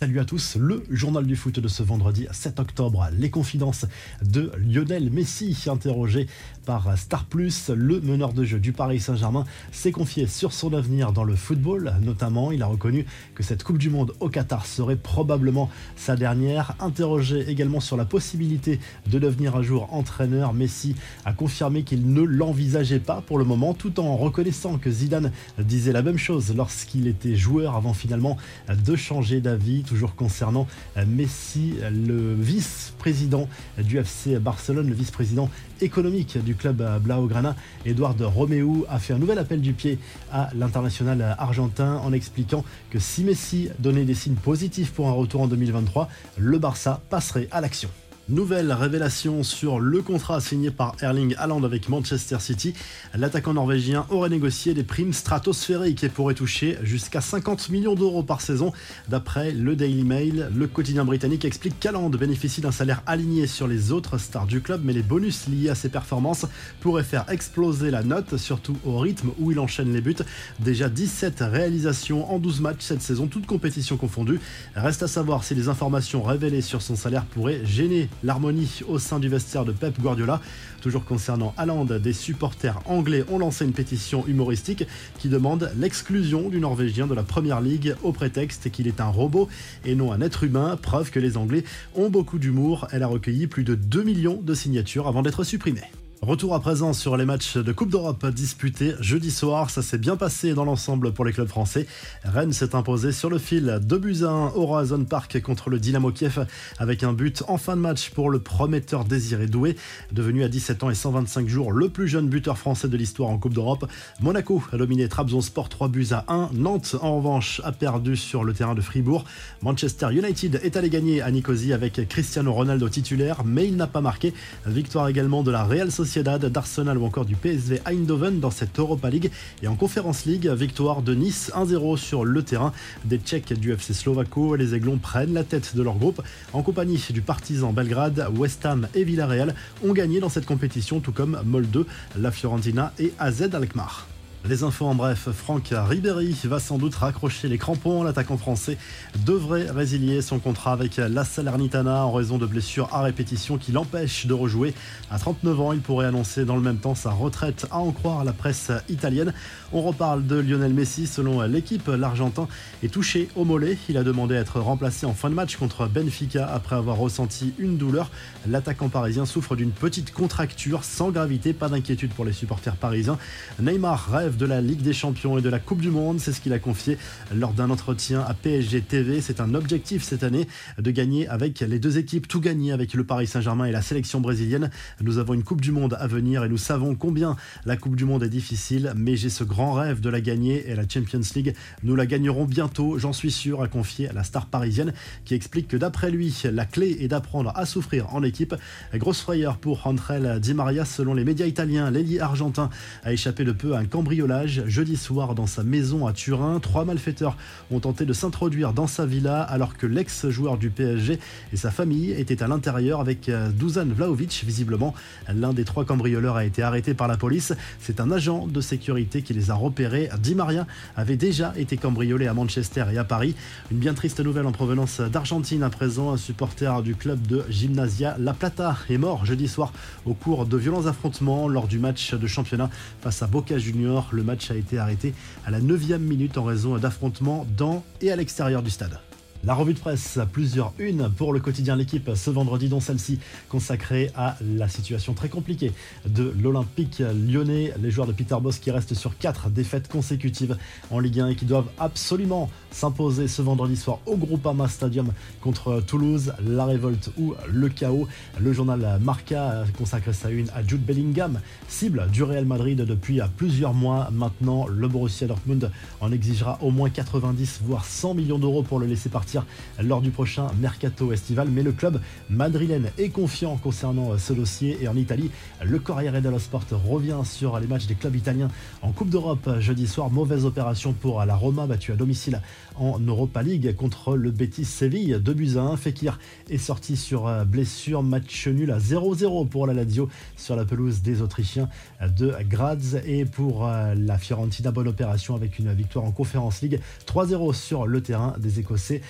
Salut à tous, le journal du foot de ce vendredi 7 octobre. Les confidences de Lionel Messi, interrogé par Star Plus, le meneur de jeu du Paris Saint-Germain, s'est confié sur son avenir dans le football. Notamment, il a reconnu que cette Coupe du Monde au Qatar serait probablement sa dernière. Interrogé également sur la possibilité de devenir un jour entraîneur, Messi a confirmé qu'il ne l'envisageait pas pour le moment, tout en reconnaissant que Zidane disait la même chose lorsqu'il était joueur avant finalement de changer d'avis toujours concernant euh, Messi, le vice-président du FC Barcelone, le vice-président économique du club euh, Blaugrana, Eduardo Romeu, a fait un nouvel appel du pied à l'international argentin en expliquant que si Messi donnait des signes positifs pour un retour en 2023, le Barça passerait à l'action. Nouvelle révélation sur le contrat signé par Erling Haaland avec Manchester City. L'attaquant norvégien aurait négocié des primes stratosphériques et pourrait toucher jusqu'à 50 millions d'euros par saison. D'après le Daily Mail, le quotidien britannique explique qu'Haaland bénéficie d'un salaire aligné sur les autres stars du club, mais les bonus liés à ses performances pourraient faire exploser la note, surtout au rythme où il enchaîne les buts. Déjà 17 réalisations en 12 matchs cette saison, toutes compétitions confondues. Reste à savoir si les informations révélées sur son salaire pourraient gêner l'harmonie au sein du vestiaire de Pep Guardiola. Toujours concernant Haaland, des supporters anglais ont lancé une pétition humoristique qui demande l'exclusion du Norvégien de la Première Ligue au prétexte qu'il est un robot et non un être humain, preuve que les Anglais ont beaucoup d'humour. Elle a recueilli plus de 2 millions de signatures avant d'être supprimée. Retour à présent sur les matchs de Coupe d'Europe disputés jeudi soir. Ça s'est bien passé dans l'ensemble pour les clubs français. Rennes s'est imposé sur le fil de buts à 1 au Horizon Park contre le Dynamo Kiev avec un but en fin de match pour le prometteur Désiré Doué, devenu à 17 ans et 125 jours le plus jeune buteur français de l'histoire en Coupe d'Europe. Monaco a dominé Trabzonspor 3 buts à 1. Nantes, en revanche, a perdu sur le terrain de Fribourg. Manchester United est allé gagner à Nicosie avec Cristiano Ronaldo titulaire, mais il n'a pas marqué. Victoire également de la Real Sociedad d'Arsenal ou encore du PSV Eindhoven dans cette Europa League. Et en Conférence League, victoire de Nice 1-0 sur le terrain des Tchèques du FC Slovako. Les Aiglons prennent la tête de leur groupe en compagnie du Partizan Belgrade, West Ham et Villarreal ont gagné dans cette compétition, tout comme Molde, la Fiorentina et AZ Alkmaar. Les infos en bref, Franck Ribéry va sans doute raccrocher les crampons. L'attaquant français devrait résilier son contrat avec la Salernitana en raison de blessures à répétition qui l'empêchent de rejouer. À 39 ans, il pourrait annoncer dans le même temps sa retraite, à en croire la presse italienne. On reparle de Lionel Messi. Selon l'équipe, l'Argentin est touché au mollet. Il a demandé à être remplacé en fin de match contre Benfica après avoir ressenti une douleur. L'attaquant parisien souffre d'une petite contracture sans gravité. Pas d'inquiétude pour les supporters parisiens. Neymar rêve de la Ligue des Champions et de la Coupe du Monde. C'est ce qu'il a confié lors d'un entretien à PSG TV. C'est un objectif cette année de gagner avec les deux équipes, tout gagner avec le Paris Saint-Germain et la sélection brésilienne. Nous avons une Coupe du Monde à venir et nous savons combien la Coupe du Monde est difficile, mais j'ai ce grand rêve de la gagner et la Champions League, nous la gagnerons bientôt, j'en suis sûr, a confié à la star parisienne qui explique que d'après lui, la clé est d'apprendre à souffrir en équipe. Grosse frayeur pour André Di Maria, selon les médias italiens, l'ailier argentin a échappé de peu à un cambriolage jeudi soir dans sa maison à Turin. Trois malfaiteurs ont tenté de s'introduire dans sa villa alors que l'ex-joueur du PSG et sa famille étaient à l'intérieur avec euh, Dusan Vlaovic. Visiblement, l'un des trois cambrioleurs a été arrêté par la police. C'est un agent de sécurité qui les a repérés. Di Maria avait déjà été cambriolé à Manchester et à Paris. Une bien triste nouvelle en provenance d'Argentine à présent. Un supporter du club de Gymnasia La Plata est mort jeudi soir au cours de violents affrontements lors du match de championnat face à Boca Junior. Le match a été arrêté à la 9 minute en raison d'affrontements dans et à l'extérieur du stade. La revue de presse, plusieurs unes pour le quotidien L'équipe ce vendredi, dont celle-ci consacrée à la situation très compliquée de l'Olympique lyonnais. Les joueurs de Peter Boss qui restent sur quatre défaites consécutives en Ligue 1 et qui doivent absolument s'imposer ce vendredi soir au Groupama Stadium contre Toulouse, la révolte ou le chaos. Le journal Marca consacre sa une à Jude Bellingham, cible du Real Madrid depuis plusieurs mois maintenant. Le Borussia Dortmund en exigera au moins 90 voire 100 millions d'euros pour le laisser partir lors du prochain mercato estival. Mais le club madrilène est confiant concernant ce dossier. Et en Italie, le Corriere dello Sport revient sur les matchs des clubs italiens en Coupe d'Europe jeudi soir. Mauvaise opération pour la Roma, battue à domicile en Europa League contre le Betis Séville. 2 buts à 1. Fekir est sorti sur blessure. Match nul à 0-0 pour la Lazio sur la pelouse des Autrichiens de Graz. Et pour la Fiorentina, bonne opération avec une victoire en Conférence League. 3-0 sur le terrain des Écossais